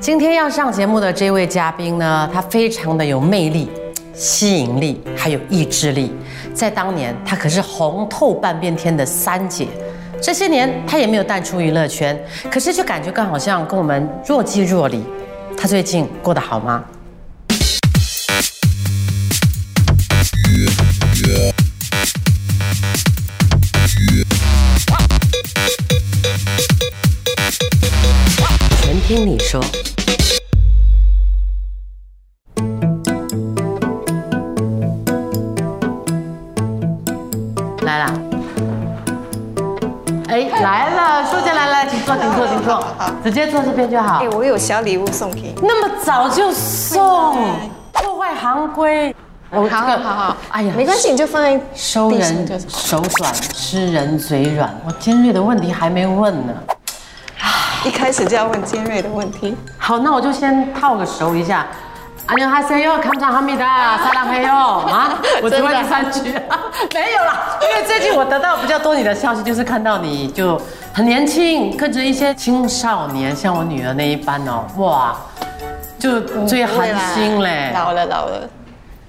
今天要上节目的这位嘉宾呢，他非常的有魅力、吸引力，还有意志力。在当年，他可是红透半边天的三姐。这些年，他也没有淡出娱乐圈，可是就感觉更好像跟我们若即若离。他最近过得好吗？听你说。来啦！哎，来了，书姐来了，请坐，请坐，请坐，直接坐这边就好哎，。我有小礼物送给你。那么早就送，破坏行规。我好好好好，哎呀，没关系，你就放在收人就是手软，吃人嘴软。我尖锐的问题还没问呢。一开始就要问尖锐的问题。好，那我就先套个熟一下。안녕하세요，감사합니다，사랑해요啊！我只会这三句，没有啦。因为最近我得到比较多你的消息，就是看到你就很年轻，跟着一些青少年，像我女儿那一般哦，哇，就追韩星嘞。老了老了。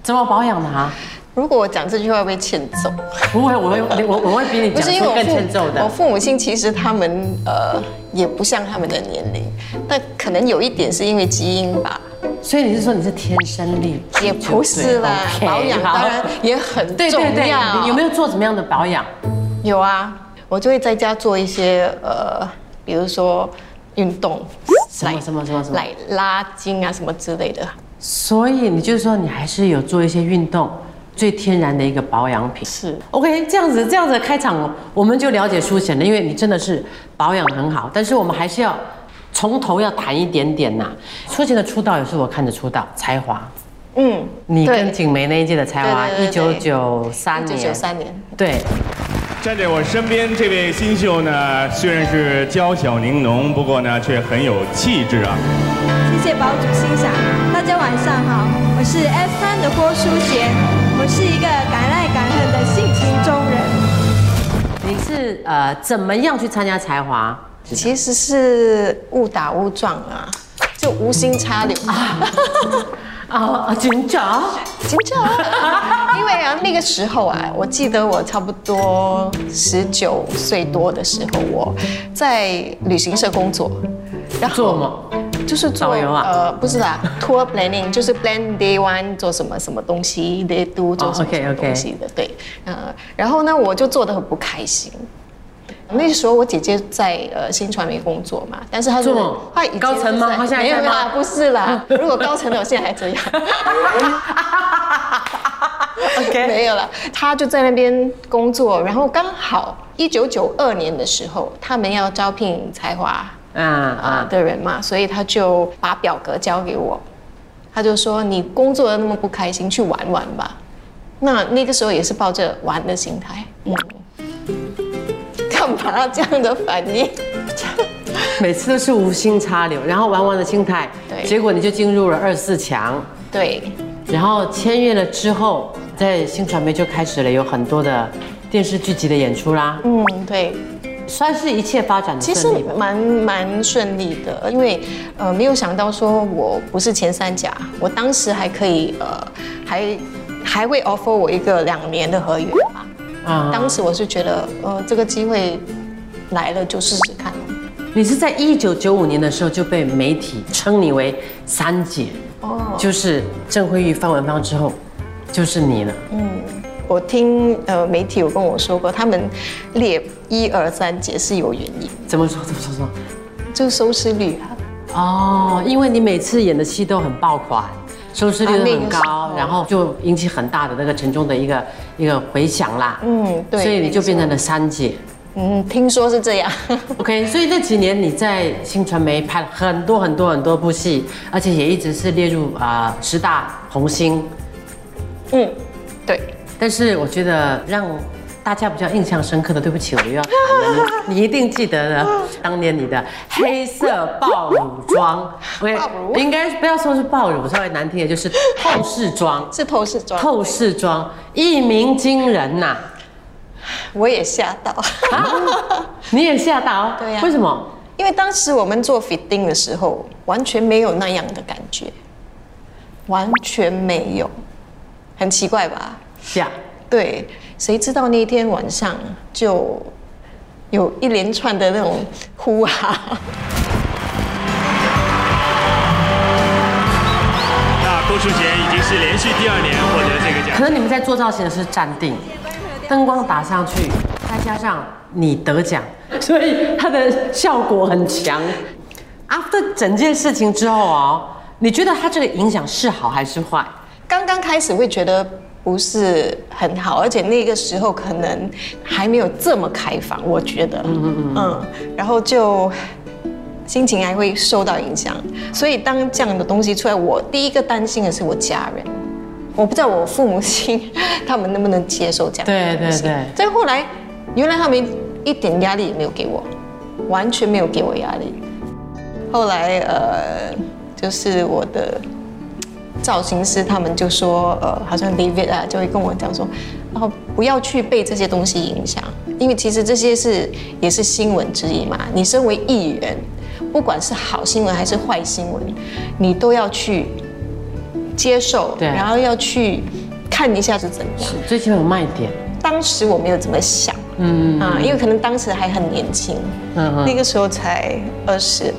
怎么保养的啊？ 如果我讲这句话会被欠揍，不会，我会我我会比你不是因为我父欠揍的我。父母亲其实他们呃也不像他们的年龄，但可能有一点是因为基因吧，所以你是说你是天生丽质？也不是啦。保养好当然也很重对对对，要。你有没有做怎么样的保养？有啊，我就会在家做一些呃，比如说运动，什么什么什么什么来拉筋啊什么之类的。所以你就是说你还是有做一些运动，最天然的一个保养品。是。OK，这样子这样子的开场，我们就了解舒贤了，因为你真的是保养很好，但是我们还是要从头要谈一点点呐。舒贤的出道也是我看的出道，才华，嗯，你跟景梅那一届的才华，一九九三一九年，九三年，对，站在我身边这位新秀呢，虽然是娇小玲珑，不过呢却很有气质啊。谢谢堡主欣赏，大家晚上好，我是 F 三的郭书贤，我是一个敢爱敢恨的性情中人。你是呃怎么样去参加才华？其实是误打误撞啊，就无心插柳啊，啊 啊，紧张，紧张。因为啊，那个时候啊，我记得我差不多十九岁多的时候，我在旅行社工作，然后做吗？就是做呃，不是啦，tour planning 就是 plan day one 做什么什么东西，day two 做什么东西的，对，呃，然后呢，我就做的很不开心。那时候我姐姐在呃新传媒工作嘛，但是她是做她高层吗没有啦，不是啦。如果高层的，我现在还这样。OK 没有了，她就在那边工作，然后刚好一九九二年的时候，他们要招聘才华啊啊啊，的人嘛，所以他就把表格交给我，他就说你工作的那么不开心，去玩玩吧。那那个时候也是抱着玩的心态，嗯，干嘛这样的反应？每次都是无心插柳，然后玩玩的心态，对。结果你就进入了二四强，对，然后签约了之后，在新传媒就开始了有很多的电视剧集的演出啦，嗯，对，算是一切发展的其实。蛮蛮顺利的，因为呃没有想到说我不是前三甲，我当时还可以呃还还会 offer 我一个两年的合约吧。啊当时我是觉得，呃，这个机会来了就试试看咯你是在一九九五年的时候就被媒体称你为三姐，哦，就是郑慧玉、范文芳之后，就是你了。我听呃媒体有跟我说过，他们列一二三节是有原因，怎么说？怎么说？说就是收视率啊。哦，因为你每次演的戏都很爆款，收视率都很啊那个时高，候然后就引起很大的那个沉重的一个一个回响啦。嗯，对。所以你就变成了，了三姐。嗯，听说是这样。OK，所以那几年你在新传媒拍了很多很多很多部戏，而且也一直是列入啊、十大红星。嗯，对。但是我觉得让大家比较印象深刻的，对不起，我又要谈了，你你一定记得的，当年你的黑色爆乳装。爆乳？应该不要说是爆乳，稍微难听的就是透视装，是透视装，透视装一鸣惊人呐、我也吓到，你也吓到？对呀。为什么？因为当时我们做 fitting 的时候，完全没有那样的感觉，完全没有，很奇怪吧？是啊，对，谁知道那天晚上就有一连串的那种呼哈。那郭淑贤已经是连续第二年获得这个奖可。能你们在做造型的是站定，灯光打上去，再加上你得奖，所以它的效果很强。After 整件事情之后哦，你觉得它这个影响是好还是坏？刚刚开始会觉得不是很好，而且那个时候可能还没有这么开放，我觉得，嗯嗯嗯，然后就心情还会受到影响。所以当这样的东西出来，我第一个担心的是我家人，我不知道我父母亲 他们能不能接受这样的对东西。对对再后来，原来他们一点压力也没有给我，完全没有给我压力。后来呃，就是我的造型师他们就说，呃，好像 David 啊，就会跟我讲说，然后不要去被这些东西影响，因为其实这些是也是新闻之一嘛。你身为艺人，不管是好新闻还是坏新闻，你都要去接受，然后要去看一下是怎样。最起码有卖点。当时我没有怎么想，嗯啊，因为可能当时还很年轻，嗯那个时候才二十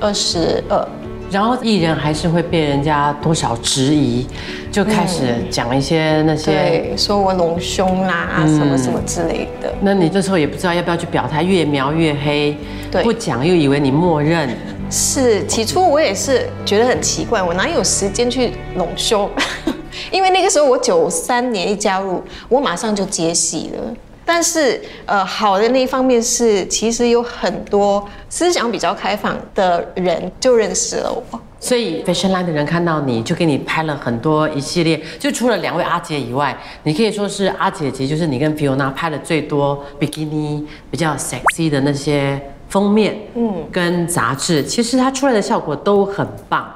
二十二，然后艺人还是会被人家多少质疑，就开始讲一些那些。对，说我隆胸啦，什么什么之类的。那你这时候也不知道要不要去表态，越描越黑，对不讲又以为你默认，是，起初我也是觉得很奇怪，我哪有时间去隆胸？因为那个时候我九三年一加入，我马上就接戏了。但是，呃，好的那一方面是，其实有很多思想比较开放的人就认识了我。所以 Fashion Line 的人看到你就给你拍了很多一系列，就除了两位阿姐以外，你可以说是阿姐姐，就是你跟 Fiona 拍的最多比基尼比较 sexy 的那些封面，嗯，跟杂志，其实它出来的效果都很棒。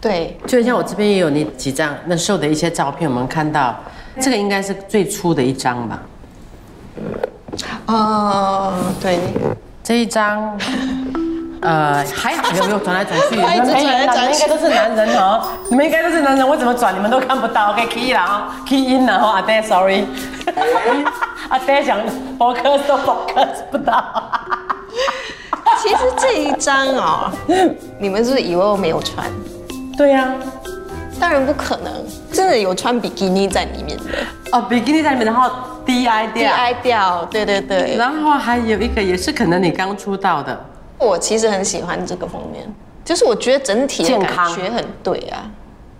对，就像我这边也有你几张那瘦的一些照片，我们看到这个应该是最初的一张吧。哦，对，这一张，呃，还好有没有转来转去？他一直转来转应该都是男人哦，你们应该都是男人，我怎么转？你们都看不到。OK，key 了啊，key in 啦哈，阿爹，sorry，阿爹想 focus 都 focus 不到。其实这一张哦，你们是不是以为我没有穿？对呀、当然不可能，真的有穿比基尼在里面的。哦，比基尼在里面，然后 DI 调，，DI 调，对对对。然后还有一个也是可能你刚出道的，我其实很喜欢这个封面，就是我觉得整体的健康感觉很对啊。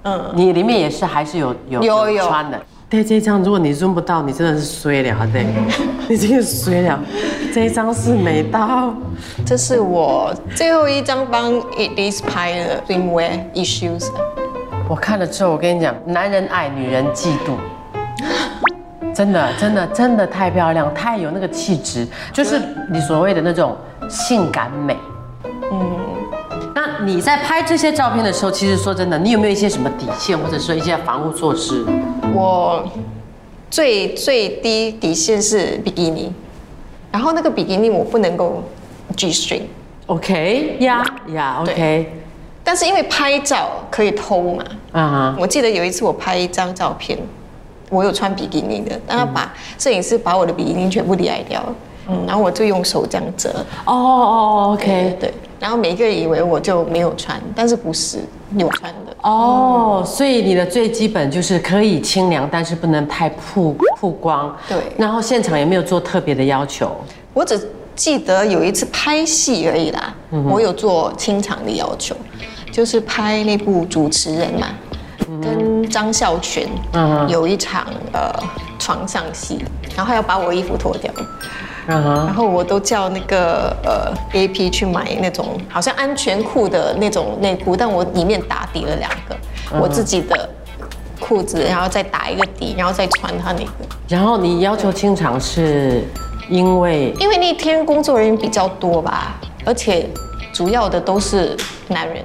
嗯，你里面也是还是有有有有穿的。对这一张，如果你 zoom 不到，你真的是衰了，对，你真的衰了。这一张是美到，这是我最后一张帮 It Is 拍的 swimwear issues。我看了之后，我跟你讲，男人爱，女人嫉妒。真的，真的，真的太漂亮，太有那个气质，就是你所谓的那种性感美。嗯，那你在拍这些照片的时候，其实说真的，你有没有一些什么底线，或者说一些防护措施？我最最低底线是比基尼，然后那个比基尼我不能够 G string，OK 呀呀，OK，但是因为拍照可以偷嘛，啊哈，我记得有一次我拍一张照片，我有穿比基尼的，但他把摄影师把我的比基尼全部裂掉了，嗯，然后我就用手这样折。哦哦哦，OK，对，然后每个人以为我就没有穿，但是不是有穿的。哦，所以你的最基本就是可以清凉，但是不能太曝曝光。对。然后现场也没有做特别的要求。我只记得有一次拍戏而已啦，我有做清场的要求，就是拍那部主持人嘛，跟张孝全嗯。有一场呃床上戏，然后还要把我衣服脱掉，然后我都叫那个呃 A P 去买那种好像安全裤的那种内裤，但我里面打底了两个，我自己的裤子，然后再打一个底，然后再穿他那个。然后你要求清场是因为因为那天工作人员比较多吧，而且主要的都是男人，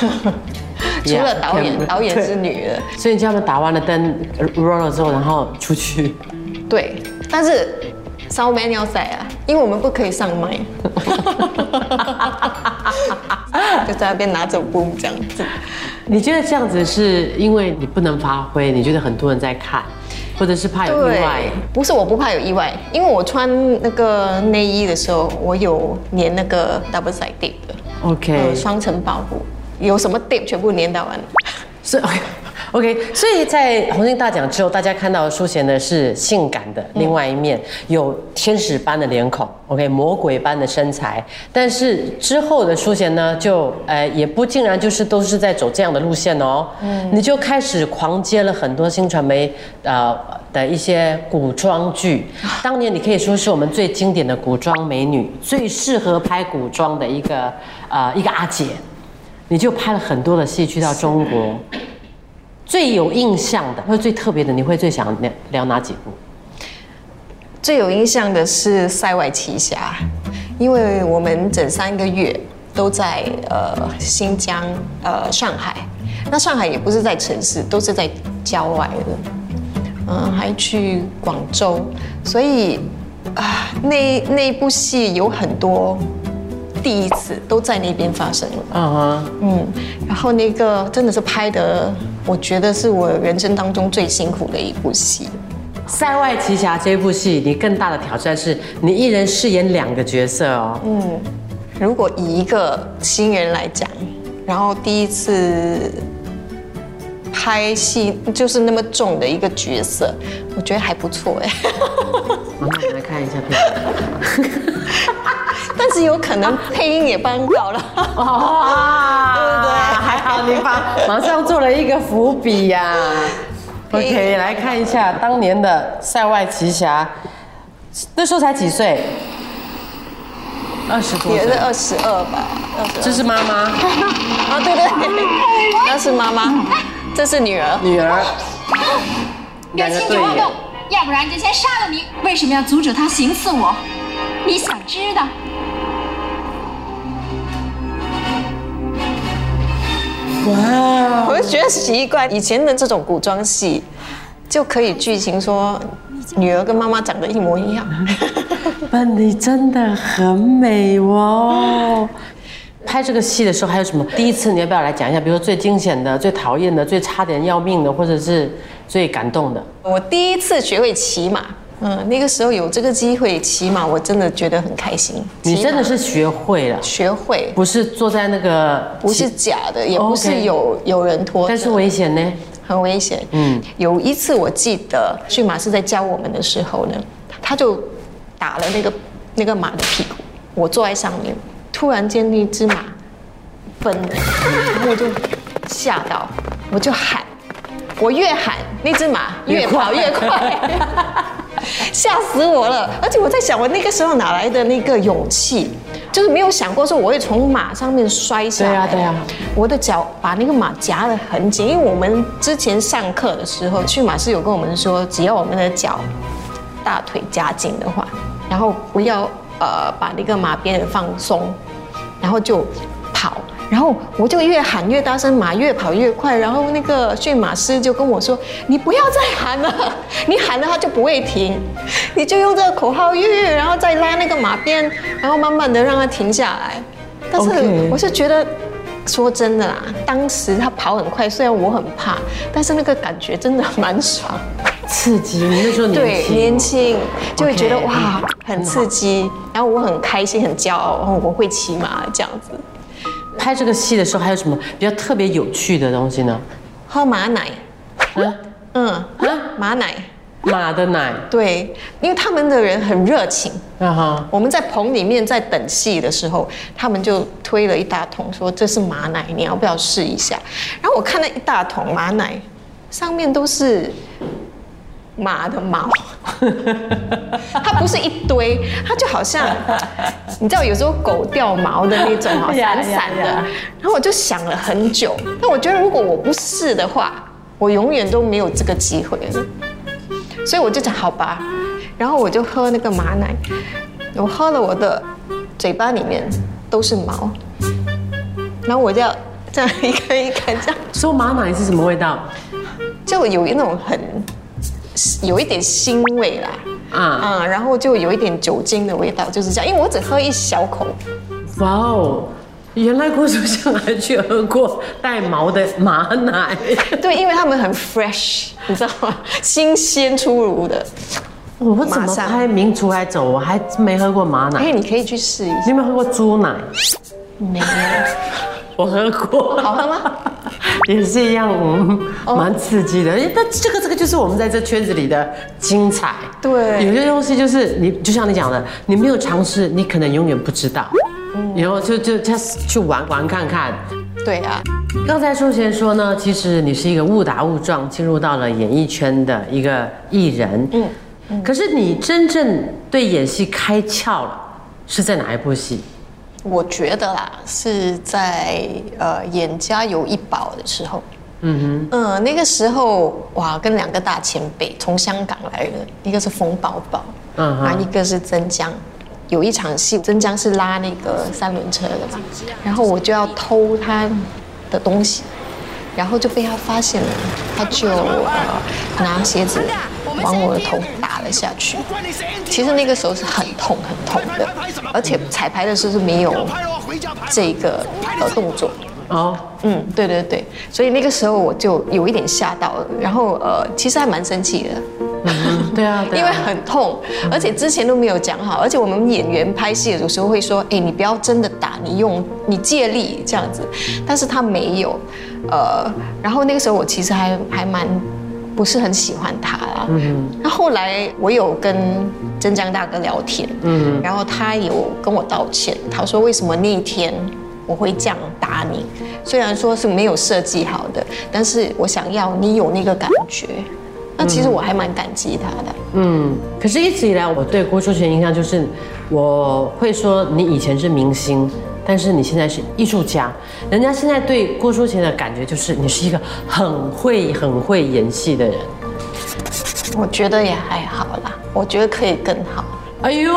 除了导演导演是女的，所以你叫他们打完了灯 roll 了之后，然后出去。对，但是烧麦要塞啊，因为我们不可以上麦，就在那边拿着布这样子。你觉得这样子是因为你不能发挥？你觉得很多人在看，或者是怕有意外？不是我不怕有意外，因为我穿那个内衣的时候，我有粘那个 double side dip 的 OK，双层保护，有什么 dip 全部念到完。是 OK，所以在红星大奖之后，大家看到舒贤的是性感的另外一面，有天使般的脸孔，OK，魔鬼般的身材。但是之后的舒贤呢，就呃也不竟然就是都是在走这样的路线哦，嗯，你就开始狂接了很多新传媒呃的一些古装剧。当年你可以说是我们最经典的古装美女，最适合拍古装的一个呃一个阿姐。你就拍了很多的戏去到中国，最有印象的或者最特别的，你会最想聊聊哪几部？最有印象的是《塞外奇侠》，因为我们整三个月都在呃新疆呃上海，那上海也不是在城市，都是在郊外的，嗯，还去广州，所以啊那那部戏有很多。第一次都在那边发生了，嗯哼，嗯，然后那个真的是拍的，我觉得是我人生当中最辛苦的一部戏，《塞外奇侠》这部戏，你更大的挑战是你一人饰演两个角色哦，嗯，如果以一个新人来讲，然后第一次拍戏就是那么重的一个角色，我觉得还不错哎，我们来看一下片。但是有可能配音也帮到了，哇，对不对？还好你把马上做了一个伏笔呀。OK，来看一下当年的《塞外奇侠》，那时候才几岁？二十多，也是二十二吧。这是妈妈。啊，对对，那是妈妈，这是女儿。女儿。别轻举妄动，要不然就先杀了你。为什么要阻止他行刺我？你想知道？哇！我就觉得奇怪以前的这种古装戏，就可以剧情说女儿跟妈妈长得一模一样。笨，你真的很美哦。拍这个戏的时候还有什么？第一次你要不要来讲一下？比如说最惊险的、最讨厌的、最差点要命的，或者是最感动的？我第一次学会骑马。嗯，那个时候有这个机会骑马，我真的觉得很开心。你真的是学会了，学会。不是坐在那个，不是假的，也不是有有人拖，但是危险呢，很危险。嗯，有一次我记得驯马师在教我们的时候呢，他就打了那个那个马的屁股，我坐在上面，突然间那只马分了，然后我就吓到，我就喊，我越喊那只马越跑越快。吓死我了！而且我在想，我那个时候哪来的那个勇气？就是没有想过说我会从马上面摔下来。对啊，对呀。我的脚把那个马夹得很紧，因为我们之前上课的时候，驯马师有跟我们说，只要我们的脚大腿夹紧的话，然后不要呃把那个马鞭放松，然后就跑。然后我就越喊越大声，马越跑越快。然后那个驯马师就跟我说：“你不要再喊了，你喊了它就不会停，你就用这个口号越越，然后再拉那个马鞭，然后慢慢的让它停下来。”但是我是觉得，说真的啦，当时它跑很快，虽然我很怕，但是那个感觉真的蛮爽，刺激。你那时候年轻，年轻就会觉得哇，很刺激。然后我很开心，很骄傲，然后我会骑马这样子。拍这个戏的时候，还有什么比较特别有趣的东西呢？喝马奶，嗯嗯，马奶，马的奶，对，因为他们的人很热情，啊哈，我们在棚里面在等戏的时候，他们就推了一大桶，说这是马奶，你要不要试一下？然后我看了一大桶马奶，上面都是。马的毛，它不是一堆，它就好像，你知道有时候狗掉毛的那种，好散散 的。然后我就想了很久，那我觉得如果我不试的话，我永远都没有这个机会了。所以我就讲好吧，然后我就喝那个马奶，我喝了我的嘴巴里面都是毛，然后我就要这样一根一根这样。说马奶是什么味道？就有一种很。有一点腥味啦，啊啊，然后就有一点酒精的味道，就是这样。因为我只喝一小口，哇哦，原来郭书香还去喝过带毛的马奶。对，因为他们很 fresh，你知道吗？新鲜出炉的。我怎么拍《名厨来走》，我还没喝过马奶哎，奶。你可以去试一下。你有没有喝过猪奶？没有，我喝过，好喝吗？也是一样，嗯，蛮刺激的。哎，那这个这个就是我们在这圈子里的精彩。对有些东西就是你，就像你讲的，你没有尝试，你可能永远不知道。然后就就 just 去玩玩看看。对啊，刚才淑贤说呢，其实你是一个误打误撞进入到了演艺圈的一个艺人。嗯，可是你真正对演戏开窍了，是在哪一部戏？我觉得啦，是在呃演《家有一宝》的时候。嗯哼嗯，那个时候哇，跟两个大前辈从香港来的，一个是冯宝宝，嗯哼然后一个是曾江。有一场戏，曾江是拉那个三轮车的嘛，然后我就要偷他的东西，然后就被他发现了，他就呃拿鞋子往我的头打了下去。其实那个时候是很痛很痛的，而且彩排的时候是没有这个呃动作。哼，哦，嗯，对对对，所以那个时候我就有一点吓到了，然后呃，其实还蛮生气的，嗯，对啊，对因为啊，很痛，而且之前都没有讲好，而且我们演员拍戏的有时候会说，哎，你不要真的打，你用你借力。这样子，但是他没有，呃，然后那个时候我其实还还蛮不是很喜欢他啦，嗯，那后来我有跟真江大哥聊天，嗯，然后他有跟我道歉，他说为什么那一天。我会这样打你，虽然说是没有设计好的，但是我想要你有那个感觉。那其实我还蛮感激他的。嗯，可是一直以来我对郭书贤印象就是，我会说你以前是明星，但是你现在是艺术家。人家现在对郭书贤的感觉就是你是一个很会很会演戏的人。我觉得也还好啦，我觉得可以更好。哎呦，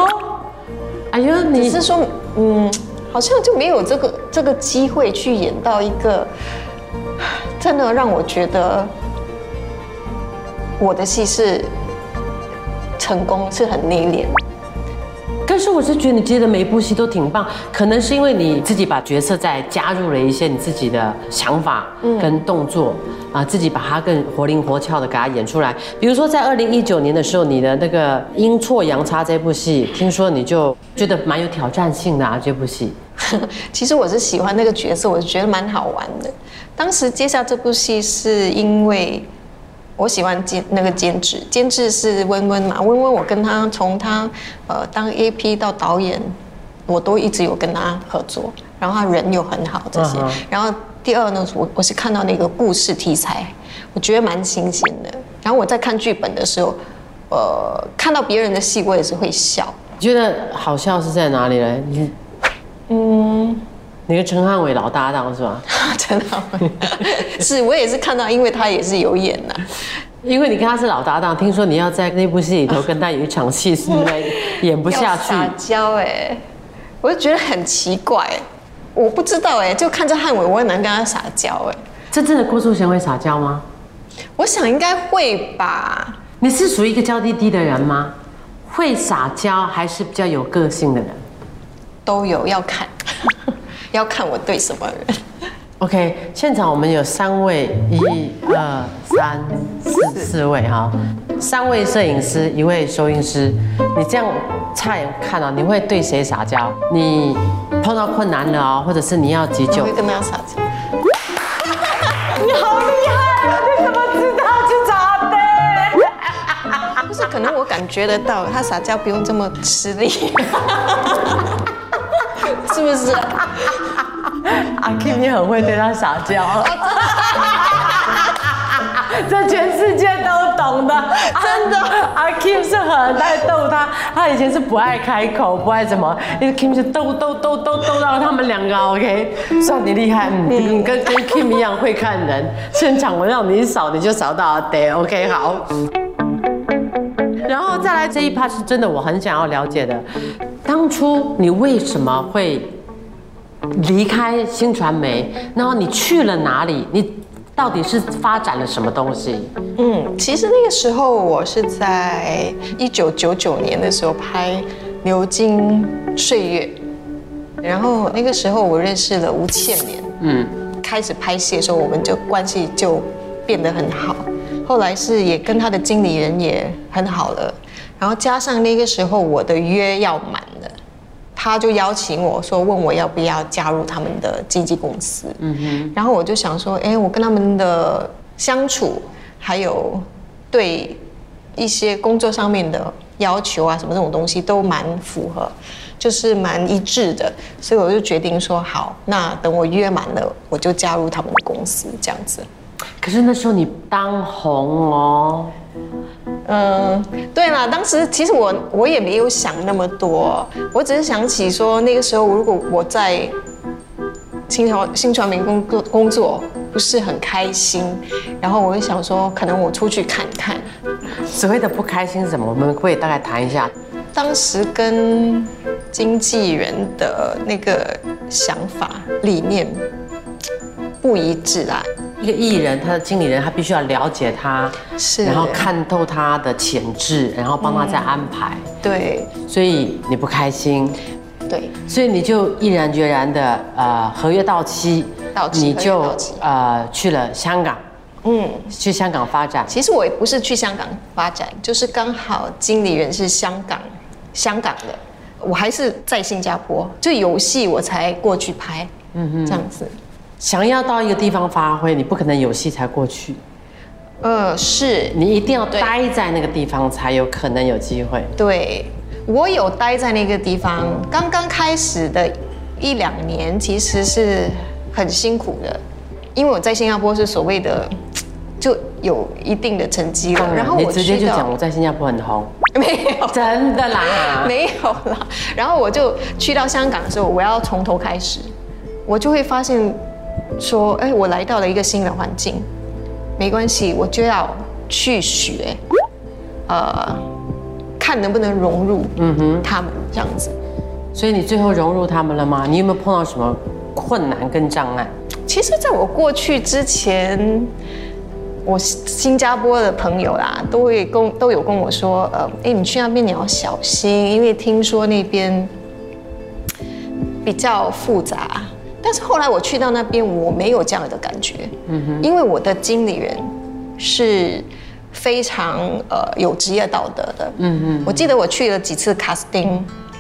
哎呦，你是说，嗯，好像就没有这个这个机会去演到一个真的让我觉得我的戏是成功，是很内敛。可是我是觉得你接的每一部戏都挺棒，可能是因为你自己把角色再加入了一些你自己的想法跟动作啊，自己把它更活灵活俏的给它演出来。比如说在二零一九年的时候，你的那个阴错阳差这部戏，听说你就觉得蛮有挑战性的啊，这部戏。其实我是喜欢那个角色，我觉得蛮好玩的。当时接下这部戏是因为我喜欢监那个监制，监制是温温嘛，温温我跟他从他呃当 AP 到导演，我都一直有跟他合作，然后他人又很好这些。然后第二呢，我我是看到那个故事题材，我觉得蛮新鲜的。然后我在看剧本的时候，呃，看到别人的戏我也是会笑。你觉得好笑是在哪里呢？你嗯。你跟陈汉伟老搭档是吧？真的 是我也是看到，因为他也是有演呐、因为你跟他是老搭档，听说你要在那部戏里头跟他有一场戏是因为演不下去 要，撒娇哎，我就觉得很奇怪，我不知道哎，就看着汉伟，我很难跟他撒娇哎。真正的郭书贤会撒娇吗？我想应该会吧，你是属于一个娇滴滴的人吗？会撒娇还是比较有个性的人都有要看，要看我对什么人。？OK，现场我们有三位，一、二、三、四四位哈，三位摄影师，一位收音师。你这样差眼看啊，你会对谁撒娇？你碰到困难了哦，或者是你要急救我会，跟他撒娇。你好厉害啊！你怎么知道去找的？不是，可能我感觉得到，他撒娇不用这么吃力，是不是？阿 Kim 你很会对他撒娇，这全世界都懂的，真的。阿 Kim 是很爱逗他，他以前是不爱开口，不爱怎么，因为 Kim 是逗逗逗逗逗到他们两个 OK，算你厉害，嗯，你跟跟 Kim 一样会看人，现场我让你一扫你就扫到阿德，OK？好。然后再来这一 part 是真的，我很想要了解的，当初你为什么会离开新传媒，然后你去了哪里？你到底是发展了什么东西？嗯，其实那个时候我是在一九九九年的时候拍《流金岁月》，然后那个时候我认识了吴倩莲，嗯，开始拍戏的时候，我们就关系就变得很好。后来是也跟他的经理人也很好了，然后加上那个时候我的约要满了，他就邀请我说，问我要不要加入他们的经纪公司。嗯哼，然后我就想说，哎，我跟他们的相处，还有对一些工作上面的要求啊，什么这种东西都蛮符合，就是蛮一致的，所以我就决定说，好，那等我约满了，我就加入他们的公司，这样子。可是那时候你当红哦，嗯，对了，当时其实我我也没有想那么多，我只是想起说那个时候如果我在新传新传媒工作工作不是很开心，然后我就想说可能我出去看看。所谓的不开心是什么？我们可不可以大概谈一下？当时跟经纪人的那个想法理念不一致啦，一个艺人，他的经理人，他必须要了解他，是然后看透他的潜质，然后帮他再安排。对所以你不开心，对所以你就毅然决然的呃合约到期，到期你就呃去了香港，嗯。去香港发展。其实我也不是去香港发展，就是刚好经理人是香港，香港的，我还是在新加坡，就有戏我才过去拍，嗯哼，这样子。想要到一个地方发挥，你不可能有戏才过去，呃，是。你一定要待在那个地方才有可能有机会。对，我有待在那个地方，刚刚开始的一两年其实是很辛苦的，因为我在新加坡是所谓的就有一定的成绩了，然，然后我你直接就讲我在新加坡很红，没有真的啦。没有啦。然后我就去到香港的时候，我要从头开始，我就会发现说，哎，我来到了一个新的环境，没关系，我就要去学，呃，看能不能融入，嗯哼，他们这样子。所以你最后融入他们了吗？你有没有碰到什么困难跟障碍？其实，在我过去之前，我新加坡的朋友啦，都会跟都有跟我说，呃，哎，你去那边你要小心，因为听说那边比较复杂。但是后来我去到那边，我没有这样的感觉，嗯哼，因为我的经理人是非常呃有职业道德的，嗯嗯，我记得我去了几次 casting，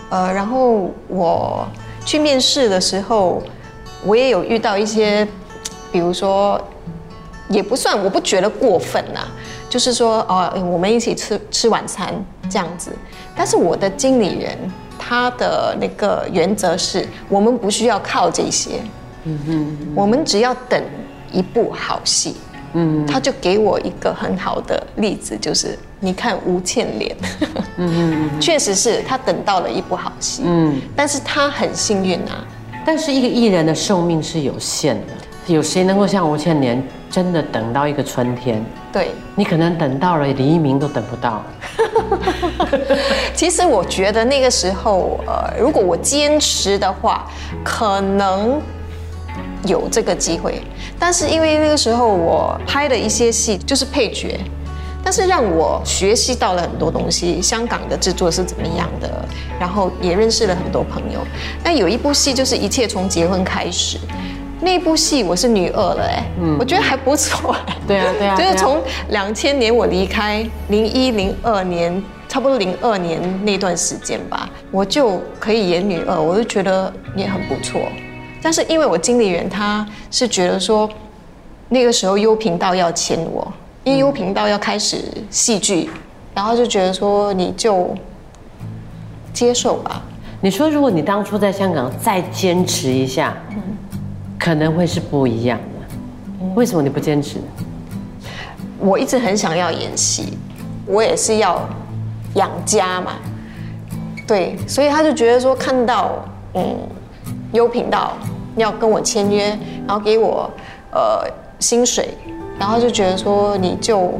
呃，然后我去面试的时候，我也有遇到一些，比如说，也不算，我不觉得过分呐、就是说，哦、我们一起吃吃晚餐这样子。但是我的经理人他的那个原则是，我们不需要靠这些，嗯哼，我们只要等一部好戏。嗯，他就给我一个很好的例子，就是你看吴倩莲，嗯嗯，确实是他等到了一部好戏，嗯，但是他很幸运啊，但是一个艺人的寿命是有限的，有谁能够像吴倩莲真的等到一个春天？对，你可能等到了黎明都等不到。其实我觉得那个时候，呃，如果我坚持的话，可能有这个机会。但是因为那个时候我拍的一些戏就是配角，但是让我学习到了很多东西，香港的制作是怎么样的，然后也认识了很多朋友。那有一部戏就是《一切从结婚开始》，那部戏我是女二了，哎，嗯我觉得还不错。哎对啊，对啊，对啊就是从两千年我离开，零一零二年，差不多零二年那段时间吧，我就可以演女二，我就觉得也很不错。但是因为我经理人他是觉得说，那个时候优频道要签我，因为优频道要开始戏剧，然后就觉得说你就接受吧。你说，如果你当初在香港再坚持一下，可能会是不一样的。为什么你不坚持？我一直很想要演戏，我也是要养家嘛，对，所以他就觉得说看到嗯优频道要跟我签约，然后给我呃薪水，然后就觉得说你就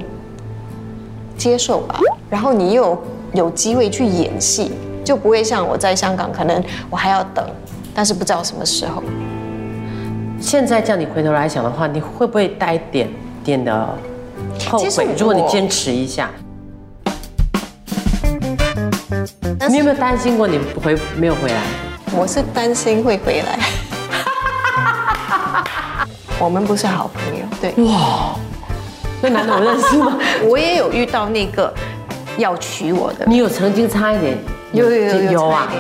接受吧，然后你又有有机会去演戏，就不会像我在香港可能我还要等，但是不知道什么时候。现在叫你回头来想的话，你会不会带一点点的后悔？如果你坚持一下，你有没有担心过你不回没有回来？我是担心会回来。我们不是好朋友，对，哇那男的我认识吗？我也有遇到那个要娶我的，你有曾经差一点有有有有有啊